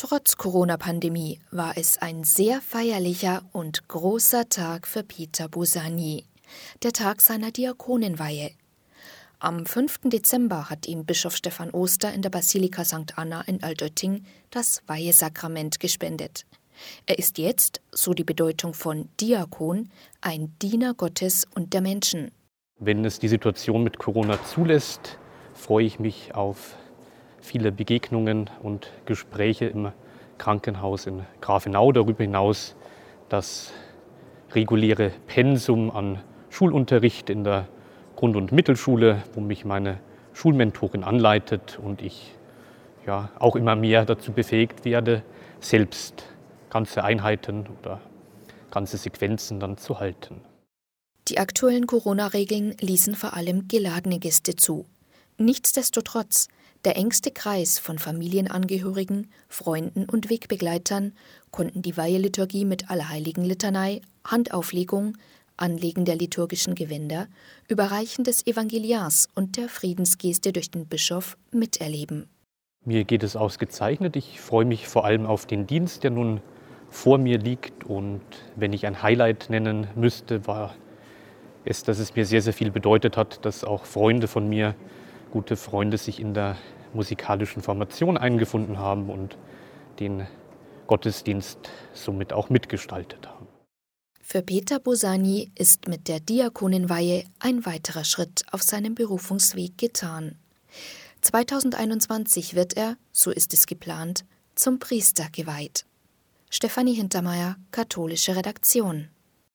Trotz Corona-Pandemie war es ein sehr feierlicher und großer Tag für Peter Busani, der Tag seiner Diakonenweihe. Am 5. Dezember hat ihm Bischof Stephan Oster in der Basilika St. Anna in Altötting das Weihesakrament gespendet. Er ist jetzt, so die Bedeutung von Diakon, ein Diener Gottes und der Menschen. Wenn es die Situation mit Corona zulässt, freue ich mich auf viele Begegnungen und Gespräche im Krankenhaus in Grafenau. Darüber hinaus das reguläre Pensum an Schulunterricht in der Grund- und Mittelschule, wo mich meine Schulmentorin anleitet und ich ja, auch immer mehr dazu befähigt werde, selbst ganze Einheiten oder ganze Sequenzen dann zu halten. Die aktuellen Corona-Regeln ließen vor allem geladene Gäste zu. Nichtsdestotrotz, der engste Kreis von Familienangehörigen, Freunden und Wegbegleitern konnten die Weiheliturgie mit Allerheiligen Litanei, Handauflegung, Anlegen der liturgischen Gewänder, Überreichen des Evangeliars und der Friedensgeste durch den Bischof miterleben. Mir geht es ausgezeichnet. Ich freue mich vor allem auf den Dienst, der nun vor mir liegt. Und wenn ich ein Highlight nennen müsste, war es, dass es mir sehr, sehr viel bedeutet hat, dass auch Freunde von mir, gute Freunde, sich in der musikalischen Formation eingefunden haben und den Gottesdienst somit auch mitgestaltet haben. Für Peter Bosani ist mit der Diakonenweihe ein weiterer Schritt auf seinem Berufungsweg getan. 2021 wird er, so ist es geplant, zum Priester geweiht. Stefanie Hintermeier, katholische Redaktion.